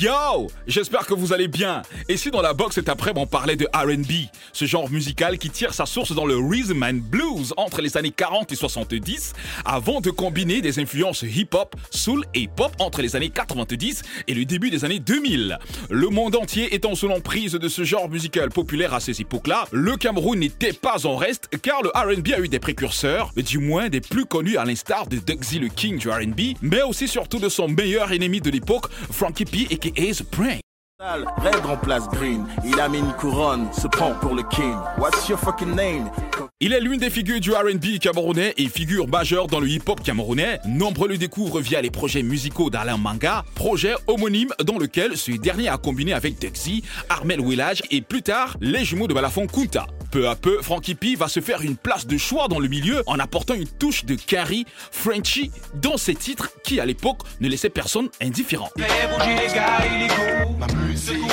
Yo J'espère que vous allez bien. Et si dans la box cet après-midi on parlait de RB, ce genre musical qui tire sa source dans le rhythm and blues entre les années 40 et 70, avant de combiner des influences hip-hop, soul et pop entre les années 90 et le début des années 2000. Le monde entier étant sous l'emprise de ce genre musical populaire à ces époques-là, le Cameroun n'était pas en reste car le RB a eu des précurseurs, du moins des plus connus à l'instar de Dugsy le King du RB, mais aussi surtout de son meilleur ennemi de l'époque, Frankie P aka The Prank. Red remplace Green, il a mis une couronne, se prend pour le king. What's your fucking name? Il est l'une des figures du RB camerounais et figure majeure dans le hip-hop camerounais. Nombreux le découvrent via les projets musicaux d'Alain Manga, projet homonyme dans lequel ce dernier a combiné avec Duxy, Armel Willage et plus tard les jumeaux de Balafon Kunta. Peu à peu, Frankie P va se faire une place de choix dans le milieu en apportant une touche de Carrie, Frenchy dans ses titres qui à l'époque ne laissaient personne indifférent. Ma musique.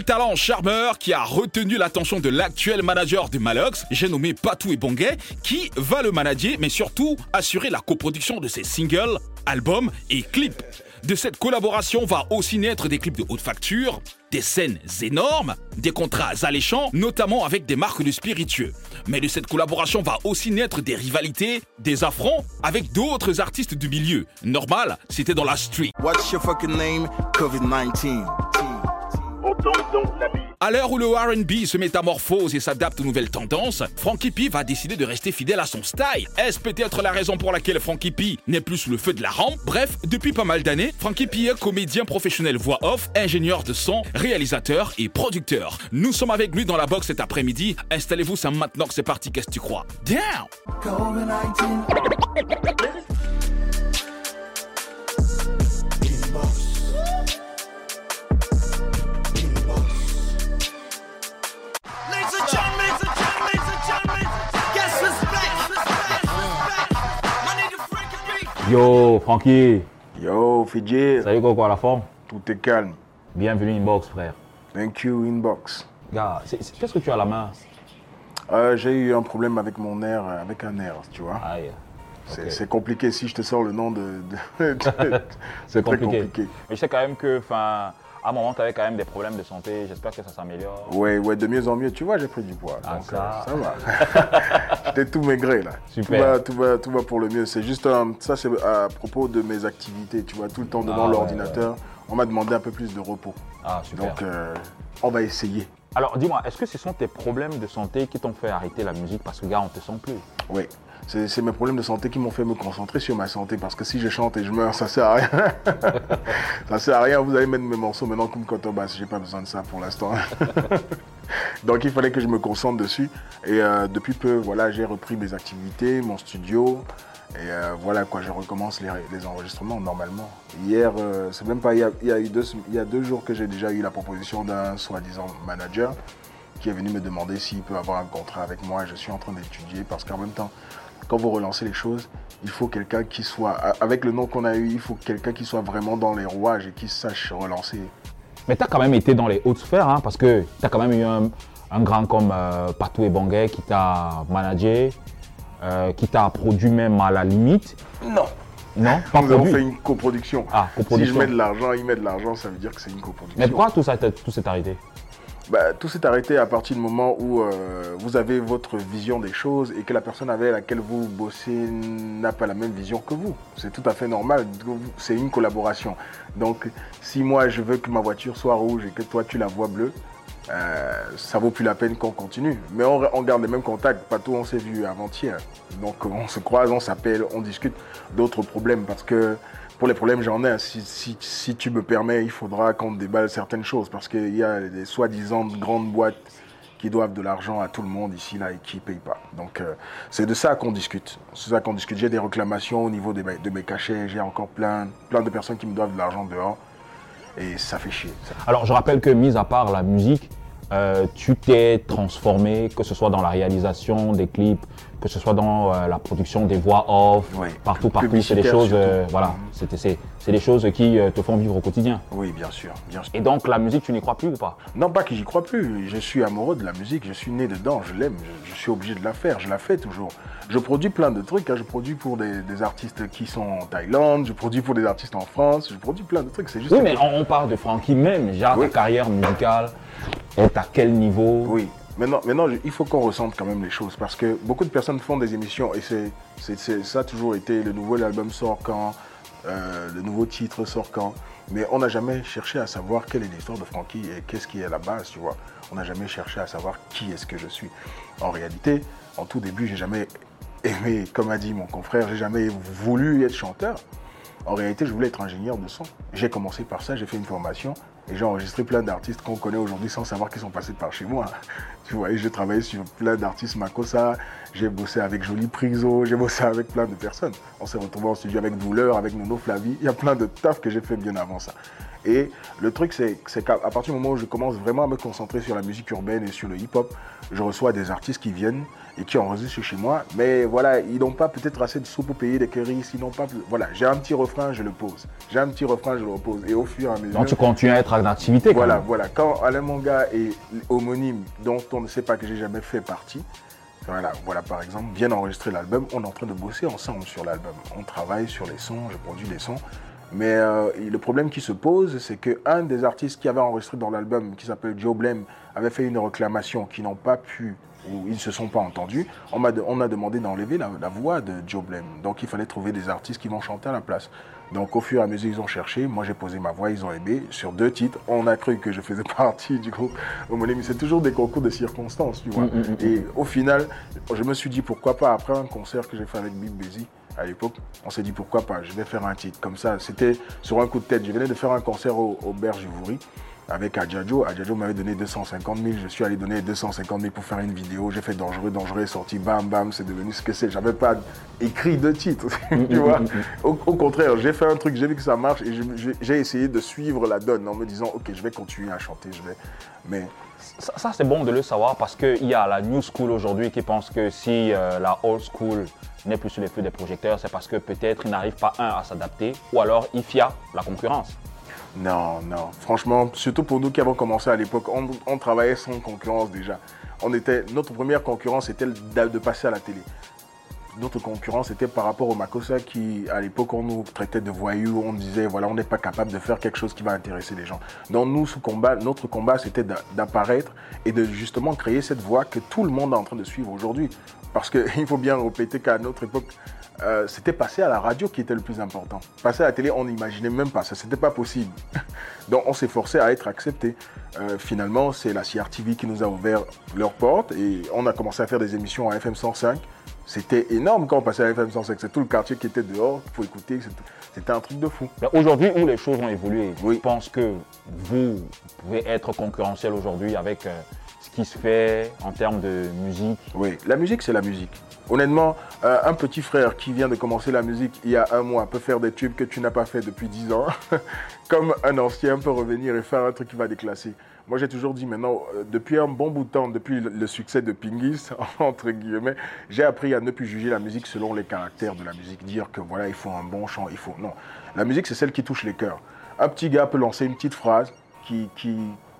Un talent charmeur qui a retenu l'attention de l'actuel manager de Malox, j'ai nommé Patou et Bonguet, qui va le manager mais surtout assurer la coproduction de ses singles, albums et clips. De cette collaboration va aussi naître des clips de haute facture, des scènes énormes, des contrats alléchants, notamment avec des marques de spiritueux. Mais de cette collaboration va aussi naître des rivalités, des affronts avec d'autres artistes du milieu. Normal, c'était dans la street. What's your fucking name? COVID-19. À l'heure où le RB se métamorphose et s'adapte aux nouvelles tendances, Frankie P va décider de rester fidèle à son style. Est-ce peut-être la raison pour laquelle Frankie P n'est plus sous le feu de la rampe? Bref, depuis pas mal d'années, Frankie P est comédien professionnel voix off, ingénieur de son, réalisateur et producteur. Nous sommes avec lui dans la box cet après-midi. Installez-vous, c'est maintenant que c'est parti, qu'est-ce que tu crois? Down Yo, Francky, Yo, Fidji, salut quoi, quoi, la forme? Tout est calme. Bienvenue Inbox, frère. Thank you, inbox. Gars, qu'est-ce que tu as à la main? Euh, J'ai eu un problème avec mon air, euh, avec un air, tu vois. Aïe. C'est compliqué si je te sors le nom de. de- de- C'est très compliqué. compliqué. Mais je sais quand même que, enfin, à un moment, tu avais quand même des problèmes de santé. J'espère que ça s'améliore. Ouais, ouais, de mieux en mieux. Tu vois, j'ai pris du poids. Ah, donc, ça. euh, ça va. J'étais tout maigré là. Super. Tout va, tout va, tout va pour le mieux. C'est juste un- ça, c'est à propos de mes activités. Tu vois, tout le temps devant Ah, ouais, l'ordinateur. On m'a demandé un peu plus de repos. Ah, super. Donc, euh, on va essayer. Alors, dis-moi, est-ce que ce sont tes problèmes de santé qui t'ont fait arrêter la musique parce que, gars, on te sent plus? Oui, c'est mes problèmes de santé qui m'ont fait me concentrer sur ma santé parce que si je chante et je meurs, ça sert à rien. ça sert à rien. Vous allez mettre mes morceaux maintenant comme contrebasse. J'ai pas besoin de ça pour l'instant. Donc il fallait que je me concentre dessus. Et euh, depuis peu, voilà, j'ai repris mes activités, mon studio. Et euh, voilà quoi, je recommence les, les enregistrements normalement. Hier, euh, c'est même pas il y a, il y a eu deux, sem- il y a deux jours que j'ai déjà eu la proposition d'un soi-disant manager qui est venu me demander s'il peut avoir un contrat avec moi. Je suis en train d'étudier parce qu'en même temps, quand vous relancez les choses, il faut quelqu'un qui soit, avec le nom qu'on a eu, il faut quelqu'un qui soit vraiment dans les rouages et qui sache relancer. Mais tu as quand même été dans les hautes sphères, hein, parce que tu as quand même eu un, un grand comme euh, Patou et Bonguet qui t'a managé, euh, qui t'a produit même à la limite. Non. Non Pas Nous avons fait une coproduction. Ah, Si coproduction. je mets de l'argent, il met de l'argent, ça veut dire que c'est une coproduction. Mais pourquoi tout ça tout s'est arrêté? Bah, tout s'est arrêté à partir du moment où euh, vous avez votre vision des choses et que la personne avec laquelle vous bossez n'a pas la même vision que vous. C'est tout à fait normal. C'est une collaboration. Donc, si moi je veux que ma voiture soit rouge et que toi tu la vois bleue, euh, ça vaut plus la peine qu'on continue. Mais on, on garde les mêmes contacts. Pas tout, on s'est vu avant-hier. Donc, on se croise, on s'appelle, on discute d'autres problèmes parce que pour les problèmes, j'en ai. Si, tu me permets, il faudra qu'on déballe certaines choses parce qu'il y a des soi-disant grandes boîtes qui doivent de l'argent à tout le monde ici là et qui ne payent pas. Donc euh, c'est de ça qu'on discute. C'est ça qu'on discute. J'ai des réclamations au niveau de mes, cachets. J'ai encore plein, plein de personnes qui me doivent de l'argent dehors et ça fait chier. Alors, je rappelle que, mis à part la musique, euh, tu t'es transformé, que ce soit dans la réalisation des clips, que ce soit dans euh, la production des voix off, Ouais. partout, partout. C'est des choses, euh, voilà, c'était, c'est, des choses qui euh, te font vivre au quotidien. Oui, bien sûr, bien sûr. Et donc la musique, tu n'y crois plus ou pas? Non pas que j'y crois plus, je suis amoureux de la musique, je suis né dedans, je l'aime, je, je suis obligé de la faire, je la fais toujours. Je produis plein de trucs, hein, je produis pour des, des artistes qui sont en Thaïlande, je produis pour des artistes en France, je produis plein de trucs, c'est juste... Oui, mais on, on parle de Francky même. Genre, Oui. ta carrière musicale est à quel niveau? Oui. Maintenant, maintenant, il faut qu'on ressente quand même les choses parce que beaucoup de personnes font des émissions et c'est- ça a toujours été le nouvel album sort quand, euh, le nouveau titre sort quand? Mais on n'a jamais cherché à savoir quelle est l'histoire de Frankie et qu'est-ce qui est à la base, tu vois. On n'a jamais cherché à savoir qui est-ce que je suis. En réalité, en tout début, j'ai jamais aimé, comme a dit mon confrère, j'ai jamais voulu être chanteur. En réalité, je voulais être ingénieur de son. J'ai commencé par ça, j'ai fait une formation et j'ai enregistré plein d'artistes qu'on connaît aujourd'hui sans savoir qu'ils sont passés par chez moi. Tu vois, j'ai travaillé sur plein d'artistes Makossa, j'ai bossé avec Jolie Priso, j'ai bossé avec plein de personnes. On s'est retrouvés en studio avec Douleur, avec Nono Flavie. Il y a plein de taf que j'ai fait bien avant ça. Et le truc, c'est qu'à partir du moment où je commence vraiment à me concentrer sur la musique urbaine et sur le hip-hop, je reçois des artistes qui viennent et qui enregistrent chez moi. Mais voilà, ils n'ont pas peut-être assez de sous pour payer des curries, ils n'ont pas... Voilà, j'ai un petit refrain, je le pose. J'ai un petit refrain, je le repose. Et au fur et à mesure... Donc tu continues à être en activité. Voilà, même. voilà. Quand Alain Manga est homonyme, dont on ne sait pas que j'ai jamais fait partie, voilà, voilà par exemple, viennent enregistrer l'album, on est en train de bosser ensemble sur l'album. On travaille sur les sons, je produis les sons. Mais euh, le problème qui se pose, c'est qu'un des artistes qui avait enregistré dans l'album, qui s'appelle Joe Blem, avait fait une réclamation qui n'ont pas pu ou ils ne se sont pas entendus. On, de- on a demandé d'enlever la, la voix de Joe Blem. Donc il fallait trouver des artistes qui vont chanter à la place. Donc au fur et à mesure, ils ont cherché. Moi, j'ai posé ma voix, ils ont aimé. Sur deux titres, on a cru que je faisais partie du groupe Homonyme. Mais c'est toujours des concours de circonstances, tu vois. Mm, mm, mm. Et au final, je me suis dit pourquoi pas, après un concert que j'ai fait avec Big Busy à l'époque, on s'est dit pourquoi pas, je vais faire un titre. Comme ça, c'était sur un coup de tête. Je venais de faire un concert au, au Bergevoury avec Adjajo. Adjajo m'avait donné 250 000. Je suis allé donner 250 000 pour faire une vidéo. J'ai fait Dangereux, Dangereux sorti, bam, bam, c'est devenu ce que c'est. J'avais pas écrit de titre. Au, au contraire, j'ai fait un truc, j'ai vu que ça marche et j'ai essayé de suivre la donne en me disant, ok, je vais continuer à chanter, je vais. Mais Ça, c'est bon de le savoir parce qu'il y a la new school aujourd'hui qui pense que si euh, la old school n'est plus sur les feux des projecteurs, c'est parce que peut-être il n'arrive pas, un, à s'adapter ou alors il fia la concurrence. Non, non. Franchement, surtout pour nous qui avons commencé à l'époque, on, travaillait sans concurrence déjà. On était, notre première concurrence était de passer à la télé. Notre concurrence était par rapport au Makossa qui, à l'époque, on nous traitait de voyous. On disait, voilà, on n'est pas capable de faire quelque chose qui va intéresser les gens. Donc nous, ce combat, notre combat, c'était d'a- d'apparaître et de justement créer cette voie que tout le monde est en train de suivre aujourd'hui. Parce qu'il faut bien répéter qu'à notre époque, euh, c'était passer à la radio qui était le plus important. Passer à la télé, on n'imaginait même pas ça, c'était pas possible. Donc on s'est forcé à être accepté. Euh, finalement, c'est la CRTV qui nous a ouvert leurs portes et on a commencé à faire des émissions à FM 105. C'était énorme quand on passait à FM 105. C'est tout le quartier qui était dehors pour écouter. C'était- un truc de fou. Aujourd'hui, où les choses ont évolué, Oui. je pense que vous pouvez être concurrentiel aujourd'hui avec euh, ce qui se fait en termes de musique. Oui, la musique, c'est la musique. Honnêtement, euh, un petit frère qui vient de commencer la musique il y a un mois peut faire des tubes que tu n'as pas fait depuis 10 ans. Comme un ancien peut revenir et faire un truc qui va déclasser. Moi, j'ai toujours dit maintenant, euh, depuis un bon bout de temps, depuis le, succès de Pingis, entre guillemets, j'ai appris à ne plus juger la musique selon les caractères de la musique. Dire que voilà, il faut un bon chant, il faut. Non. La musique, c'est celle qui touche les cœurs. Un petit gars peut lancer une petite phrase qui, qui,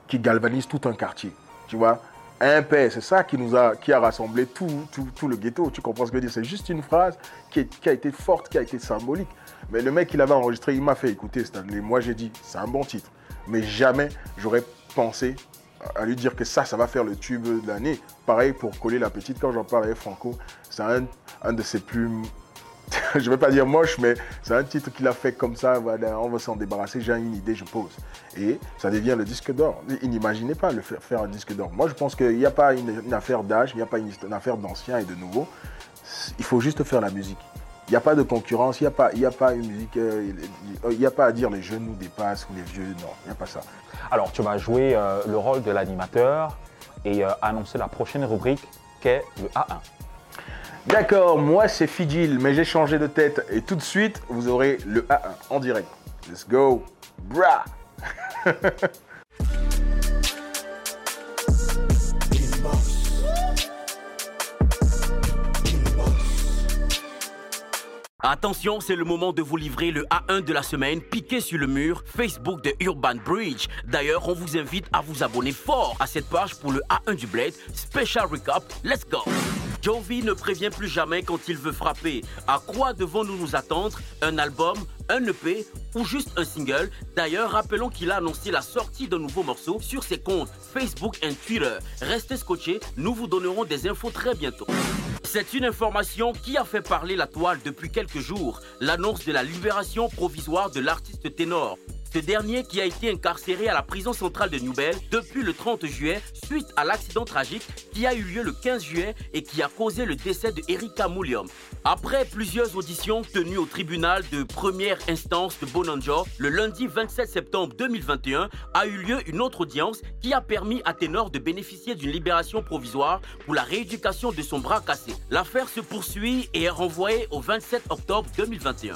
qui galvanise tout un quartier. Tu vois un père, c'est ça qui nous a, qui a rassemblé tout, tout, tout le ghetto. Tu comprends ce que je veux dire? C'est juste une phrase qui a été forte, qui a été symbolique. Mais le mec, il avait enregistré, il m'a fait écouter Stanley. Moi, j'ai dit, c'est un bon titre. Mais jamais j'aurais pensé à lui dire que ça, ça va faire le tube de l'année. Pareil pour coller la petite, quand j'en parlais Franco, c'est un, un de ses plus je ne vais pas dire moche, mais c'est un titre qu'il a fait comme ça, on va s'en débarrasser, j'ai une idée, je pose. Et ça devient le disque d'or. Il n'imaginait pas le faire, faire un disque d'or. Moi, je pense qu'il n'y a pas une, une affaire d'âge, il n'y a pas une, une affaire d'ancien et de nouveau. Il faut juste faire la musique. Il n'y a pas de concurrence, il n'y a, pas- y a pas une musique, euh, il n'y a pas à dire les jeunes nous dépassent ou les vieux, non, il n'y a pas ça. Alors, tu vas jouer euh, le rôle de l'animateur et euh, annoncer la prochaine rubrique qu'est le A1. D'accord, moi c'est Fidjil, mais j'ai changé de tête et tout de suite vous aurez le A1 en direct. Let's go, brah Attention, c'est le moment de vous livrer le A1 de la semaine piqué sur le mur Facebook de Urban Bridge. D'ailleurs, on vous invite à vous abonner fort à cette page pour le A1 du Blade Special Recap. Let's go! Jovi ne prévient plus jamais quand il veut frapper. À quoi devons-nous nous attendre? Un album un EP ou juste un single? D'ailleurs, rappelons qu'il a annoncé la sortie d'un nouveau morceau sur ses comptes Facebook et Twitter. Restez scotchés, nous vous donnerons des infos très bientôt. C'est une information qui a fait parler la toile depuis quelques jours, l'annonce de la libération provisoire de l'artiste ténor. Ce dernier qui a été incarcéré à la prison centrale de Newbell depuis le 30 juillet suite à l'accident tragique qui a eu lieu le 15 juillet et qui a causé le décès de Erika Moulium. Après plusieurs auditions tenues au tribunal de première instance de Bonanjo, le lundi 27 septembre 2021 a eu lieu une autre audience qui a permis à Ténor de bénéficier d'une libération provisoire pour la rééducation de son bras cassé. L'affaire se poursuit et est renvoyée au 27 octobre 2021.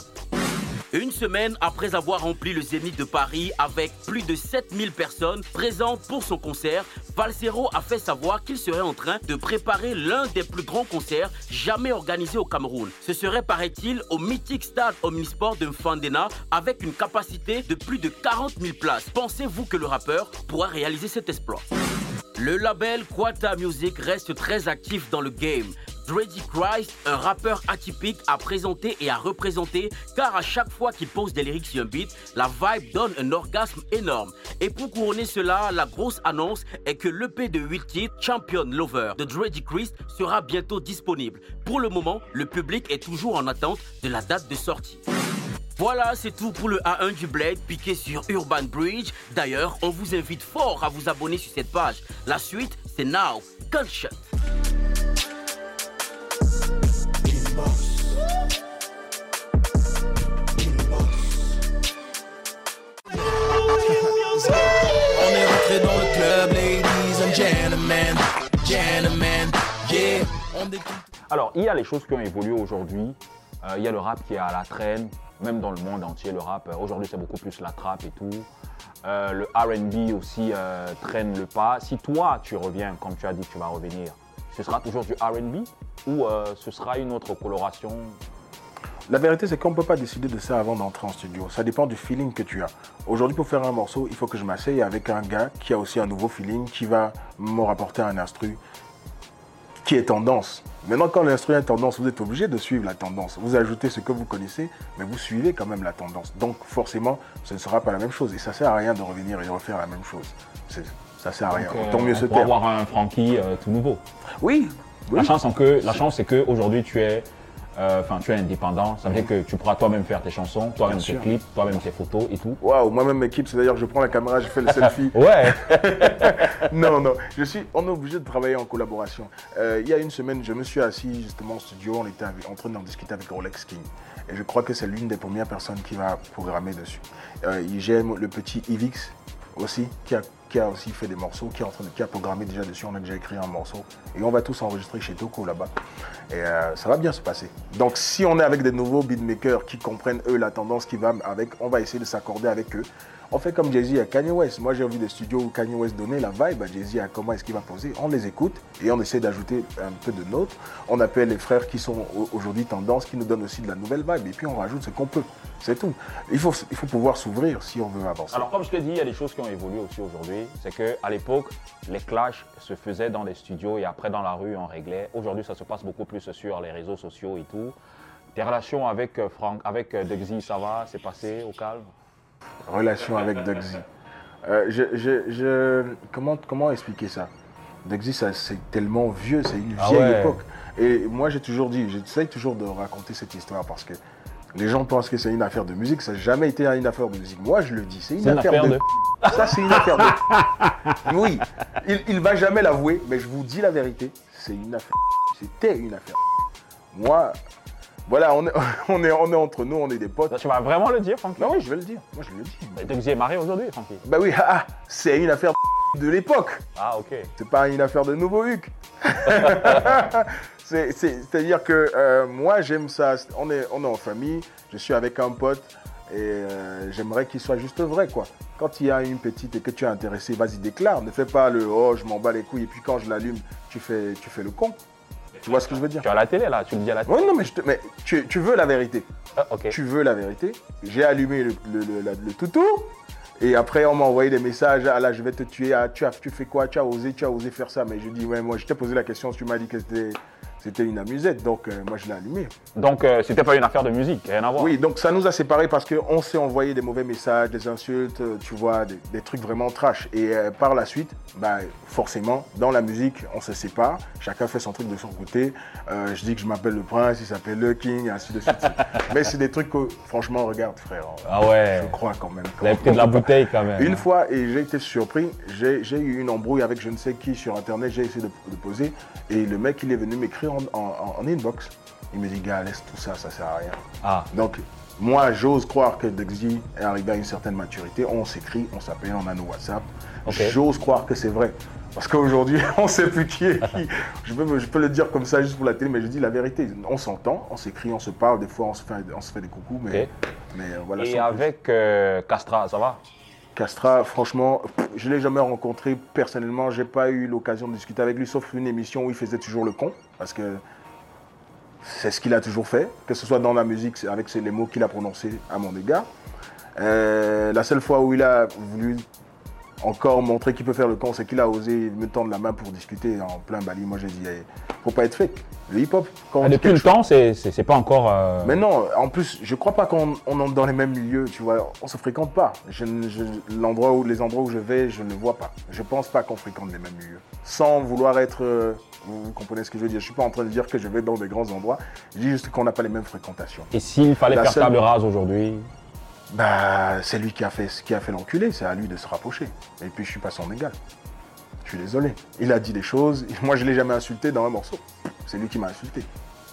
Une semaine après avoir rempli le Zénith de Paris avec plus de 7000 personnes présentes pour son concert, Valsero a fait savoir qu'il serait en train de préparer l'un des plus grands concerts jamais organisés au Cameroun. Ce serait, paraît-il, au mythique stade Omnisport de Mfandena avec une capacité de plus de 40 000 places. Pensez-vous que le rappeur pourra réaliser cet exploit? Le label Quata Music reste très actif dans le game. Dreddy Christ, un rappeur atypique, a présenté et a représenté car à chaque fois qu'il pose des lyrics sur un beat, la vibe donne un orgasme énorme. Et pour couronner cela, la grosse annonce est que l'EP de 8 titres, Champion Lover de Dreddy Christ, sera bientôt disponible. Pour le moment, le public est toujours en attente de la date de sortie. Voilà, c'est tout pour le A1 du Blade piqué sur Urban Bridge. D'ailleurs, on vous invite fort à vous abonner sur cette page. La suite, c'est Now. Gunshot. Alors, il y a les choses qui ont évolué aujourd'hui. Euh, il y a le rap qui est à la traîne, même dans le monde entier, le rap. euh, Aujourd'hui, c'est beaucoup plus la trappe et tout. Euh, le RB aussi euh, traîne le pas. Si toi, tu reviens, comme tu as dit que tu vas revenir, ce sera toujours du RB ou euh, ce sera une autre coloration? La vérité, c'est qu'on ne peut pas décider de ça avant d'entrer en studio. Ça dépend du feeling que tu as. Aujourd'hui, pour faire un morceau, il faut que je m'asseye avec un gars qui a aussi un nouveau feeling, qui va me rapporter un instru qui est tendance. Maintenant, quand l'instru est tendance, vous êtes obligé de suivre la tendance. Vous ajoutez ce que vous connaissez, mais vous suivez quand même la tendance. Donc, forcément, ce ne sera pas la même chose. Et ça sert à rien de revenir et de refaire la même chose. Ça sert à rien. Donc, euh, Tant mieux se taire. avoir un Frankie euh, tout nouveau. Oui, oui. La chance, en que, la chance, c'est qu'aujourd'hui, tu es, euh, enfin, tu es indépendant. Ça veut dire que tu pourras toi-même faire tes chansons, toi-même tes clips, toi-même tes photos et tout. Waouh, moi-même, équipe, c'est d'ailleurs, je prends la caméra, je fais le selfie. Ouais. non, non, je suis, on est obligé de travailler en collaboration. Euh, il y a une semaine, je me suis assis justement au studio, on était en train d'en discuter avec Rolex King. Et je crois que c'est l'une des premières personnes qui va programmer dessus. Euh, J'aime le petit Ivix aussi, qui a, qui a aussi fait des morceaux, qui, est en train de, qui a programmé déjà dessus, on a déjà écrit un morceau. Et on va tous enregistrer chez Toko là-bas. Et euh, ça va bien se passer. Donc si on est avec des nouveaux beatmakers qui comprennent eux la tendance qui va avec, on va essayer de s'accorder avec eux. On fait comme Jay-Z à Kanye West. Moi, j'ai vu des studios où Kanye West donnait la vibe à Jay-Z à comment est-ce qu'il va poser. On les écoute et on essaie d'ajouter un peu de nôtre. On appelle les frères qui sont au- aujourd'hui tendance, qui nous donnent aussi de la nouvelle vibe. Et puis, on rajoute ce qu'on peut. C'est tout. Il faut, il faut pouvoir s'ouvrir si on veut avancer. Alors, comme je te dis, il y a des choses qui ont évolué aussi aujourd'hui. C'est qu'à l'époque, les clashs se faisaient dans les studios et après dans la rue, on réglait. Aujourd'hui, ça se passe beaucoup plus sur les réseaux sociaux et tout. Tes relations avec euh, Franck, avec euh, Dugzy, ça va? C'est passé au calme? Relation avec Dugsy. Euh, je, je- je- comment, comment expliquer ça? Dugsy, ça, c'est tellement vieux, c'est une Ah vieille ouais. époque. Et moi, j'ai toujours dit, j'essaye toujours de raconter cette histoire parce que les gens pensent que c'est une affaire de musique. Ça n'a jamais été une affaire de musique. Moi, je le dis, c'est une, affaire de... Ça, c'est une affaire de. Oui, il, il va jamais l'avouer, mais je vous dis la vérité, c'est une affaire. C'était une affaire. Moi, voilà, on est, on, est, on est entre nous, on est des potes. Tu vas vraiment le dire, Francky Non, oui, je vais le dire. Moi, je le dis. Mais Dugzy est marié aujourd'hui, Francky Bah oui, ah, ah, c'est une affaire de l'époque. Ah, ok. C'est pas une affaire de nouveau Huc. C'est- c'est- C'est-à-dire que euh, moi, j'aime ça. On est, on est en famille, je suis avec un pote et euh, j'aimerais qu'il soit juste vrai, quoi. Quand il y a une petite et que tu es intéressé, vas-y, déclare. Ne fais pas le oh, je m'en bats les couilles et puis quand je l'allume, tu fais, tu fais le con. Tu vois ce que je veux dire Tu es à la télé là, tu le dis à la télé. Oui, non, mais, je te- mais tu, tu veux la vérité. Ah, ok. Tu veux la vérité. J'ai allumé le, le, le toutou. Et après, on m'a envoyé des messages. Ah là, je vais te tuer. Ah, tu, as, tu fais quoi? Tu as osé, tu as osé faire ça. Mais je dis, ouais, moi, je t'ai posé la question. Tu m'as dit que c'était, c'était une amusette. Donc, euh, moi, je l'ai allumé. Donc, euh, c'était pas une affaire de musique, rien à voir. Oui, donc ça nous a séparés parce qu'on s'est envoyé des mauvais messages, des insultes, euh, tu vois, des, des trucs vraiment trash. Et euh, par la suite, bah, forcément, dans la musique, on se sépare. Chacun fait son truc de son côté. Je dis que je m'appelle le prince, il s'appelle le king, et ainsi de suite. Mais c'est des trucs que, franchement, regarde, frère. Ah ouais. Je crois quand même. Vous avez pris de la bouteille quand même. Une fois, et j'ai été surpris, j'ai j'ai eu une embrouille avec je ne sais qui sur Internet, j'ai essayé de, de poser, et le mec, il est venu m'écrire en, en- en inbox. Il me dit, gars, laisse tout ça, ça sert à rien. Ah, Donc, moi, j'ose croire que Dexy est arrivé à une certaine maturité. On s'écrit, on s'appelle, on a nos WhatsApp. J'ose croire que c'est vrai. Parce qu'aujourd'hui, on ne sait plus qui est qui. Je peux, je peux le dire comme ça juste pour la télé, mais je dis la vérité. On s'entend, on s'écrit, on se parle. Des fois, on se fait, on se fait des coucous. Mais, Ok. mais voilà. et avec euh, Castra, ça va? Castra, franchement, je ne l'ai jamais rencontré personnellement. Je n'ai pas eu l'occasion de discuter avec lui, sauf une émission où il faisait toujours le con. Parce que c'est ce qu'il a toujours fait, que ce soit dans la musique, avec les mots qu'il a prononcés à mon égard. Euh, la seule fois où il a voulu encore montrer qu'il peut faire le con, c'est qu'il a osé me tendre la main pour discuter en plein Bali. Moi, j'ai dit, eh, faut pas être fake. Le hip-hop, quand on Ah, Depuis le temps, c'est c'est- pas encore. euh, mais non, en plus, je crois pas qu'on on entre dans les mêmes milieux, tu vois. On se fréquente pas. Je, ne- je- l'endroit où, les endroits où je vais, je ne vois pas. Je pense pas qu'on fréquente les mêmes milieux. Sans vouloir être. euh, vous comprenez ce que je veux dire Je suis pas en train de dire que je vais dans des grands endroits. Je dis juste qu'on n'a pas les mêmes fréquentations. Et s'il fallait La faire seule- table rase aujourd'hui Bah, c'est lui qui a fait, qui a fait l'enculé. C'est à lui de se rapprocher. Et puis, je suis pas son égal. Je suis désolé. Il a dit des choses. Moi, je l'ai jamais insulté dans un morceau. C'est lui qui m'a insulté.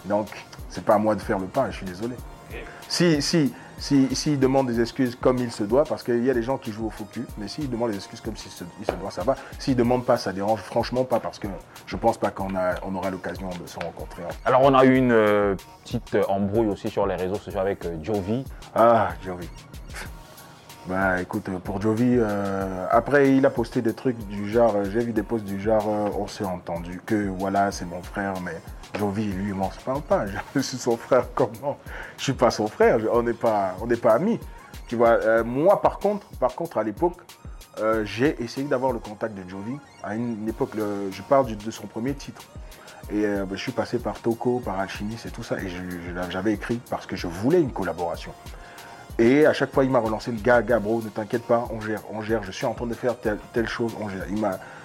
Donc, c'est pas à moi de faire le pas. Je suis désolé. Si, si, si, s'il demande des excuses comme il se doit, parce qu'il y a des gens qui jouent au faux cul, mais s'il demande des excuses comme s'il se, il se doit, ça va. S'il demande pas, ça dérange franchement pas, parce que je pense pas qu'on on aura l'occasion de se rencontrer. Alors, on a eu une euh, petite embrouille aussi sur les réseaux sociaux avec euh, Jovi. Ah, Jovi. Bah écoute, euh, pour Jovi, euh, après il a posté des trucs du genre, euh, j'ai vu des posts du genre, on s'est entendu que voilà, c'est mon frère, mais Jovi, lui, on se parle pas. Je suis son frère, comment? Je suis pas son frère, on n'est pas, amis. Tu vois, moi par contre, par contre à l'époque, j'ai essayé d'avoir le contact de Jovi. À une, époque, je parle de son premier titre. Et bah, je suis passé par Toco, par Alchimiste et tout ça. Et j'avais écrit parce que je voulais une collaboration. Et à chaque fois, il m'a relancé le gars, gars, bro, ne t'inquiète pas, on gère, on gère. Je suis en train de faire telle, telle chose, on gère. Il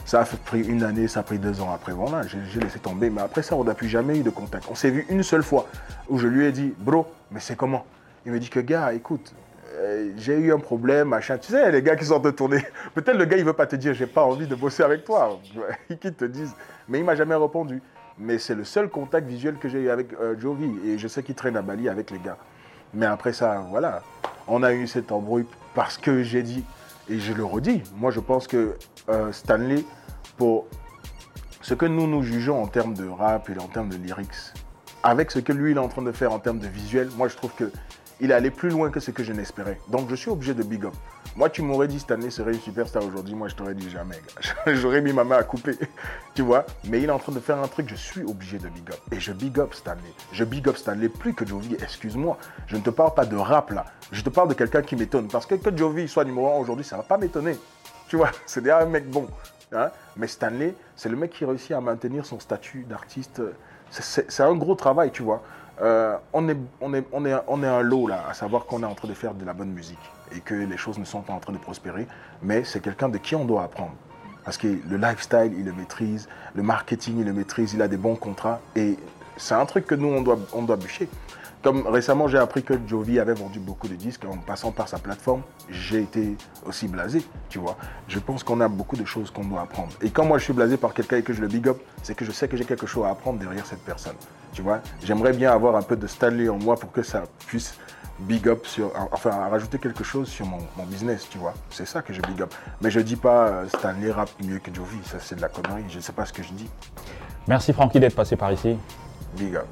ça a pris une année, ça a pris deux ans après. Voilà, j'ai laissé tomber. Mais après ça, on n'a plus jamais eu de contact. On s'est vu une seule fois où je lui ai dit, bro, mais c'est comment? Il me dit que, gars, écoute, euh, j'ai eu un problème, machin. Tu sais, les gars qui sont de tourner, peut-être le gars, il veut pas te dire, j'ai pas envie de bosser avec toi. Qu'ils te disent. Mais il m'a jamais répondu. Mais c'est le seul contact visuel que j'ai eu avec euh, Jovi. Et je sais qu'il traîne à Bali avec les gars. Mais après ça, voilà. On a eu cette embrouille parce que j'ai dit, et je le redis, moi je pense que euh, Stanley, pour ce que nous nous jugeons en termes de rap et en termes de lyrics, avec ce que lui il est en train de faire en termes de visuel, moi je trouve que il est allé plus loin que ce que je n'espérais. Donc je suis obligé de big up. Moi tu m'aurais dit Stanley serait une superstar aujourd'hui, moi je t'aurais dit jamais. J'aurais mis ma main à couper, tu vois. Mais il est en train de faire un truc, je suis obligé de big up. Et je big up Stanley. Je big up Stanley plus que Jovi, excuse-moi. Je ne te parle pas de rap là. Je te parle de quelqu'un qui m'étonne. Parce que que Jovi soit numéro 1 aujourd'hui, ça va pas m'étonner. Tu vois, c'est déjà un mec bon. hein. Mais Stanley, c'est le mec qui réussit à maintenir son statut d'artiste. C'est un gros travail, tu vois. Euh, on, est, on, est, un lot à savoir qu'on est en train de faire de la bonne musique et que les choses ne sont pas en train de prospérer. Mais c'est quelqu'un de qui on doit apprendre. Parce que le lifestyle, il le maîtrise, le marketing, il le maîtrise, il a des bons contrats. Et c'est un truc que nous, on doit, on doit bûcher. Comme récemment, j'ai appris que Jovi avait vendu beaucoup de disques en passant par sa plateforme. J'ai été aussi blasé, tu vois. Je pense qu'on a beaucoup de choses qu'on doit apprendre. Et quand moi, je suis blasé par quelqu'un et que je le big up, c'est que je sais que j'ai quelque chose à apprendre derrière cette personne, tu vois. J'aimerais bien avoir un peu de Stanley en moi pour que ça puisse big up sur, enfin, rajouter quelque chose sur mon, mon business, tu vois. C'est ça que je big up. Mais je dis pas euh, Stanley rap mieux que Jovi, ça c'est de la connerie. Je sais pas ce que je dis. Merci Francky d'être passé par ici. Big up.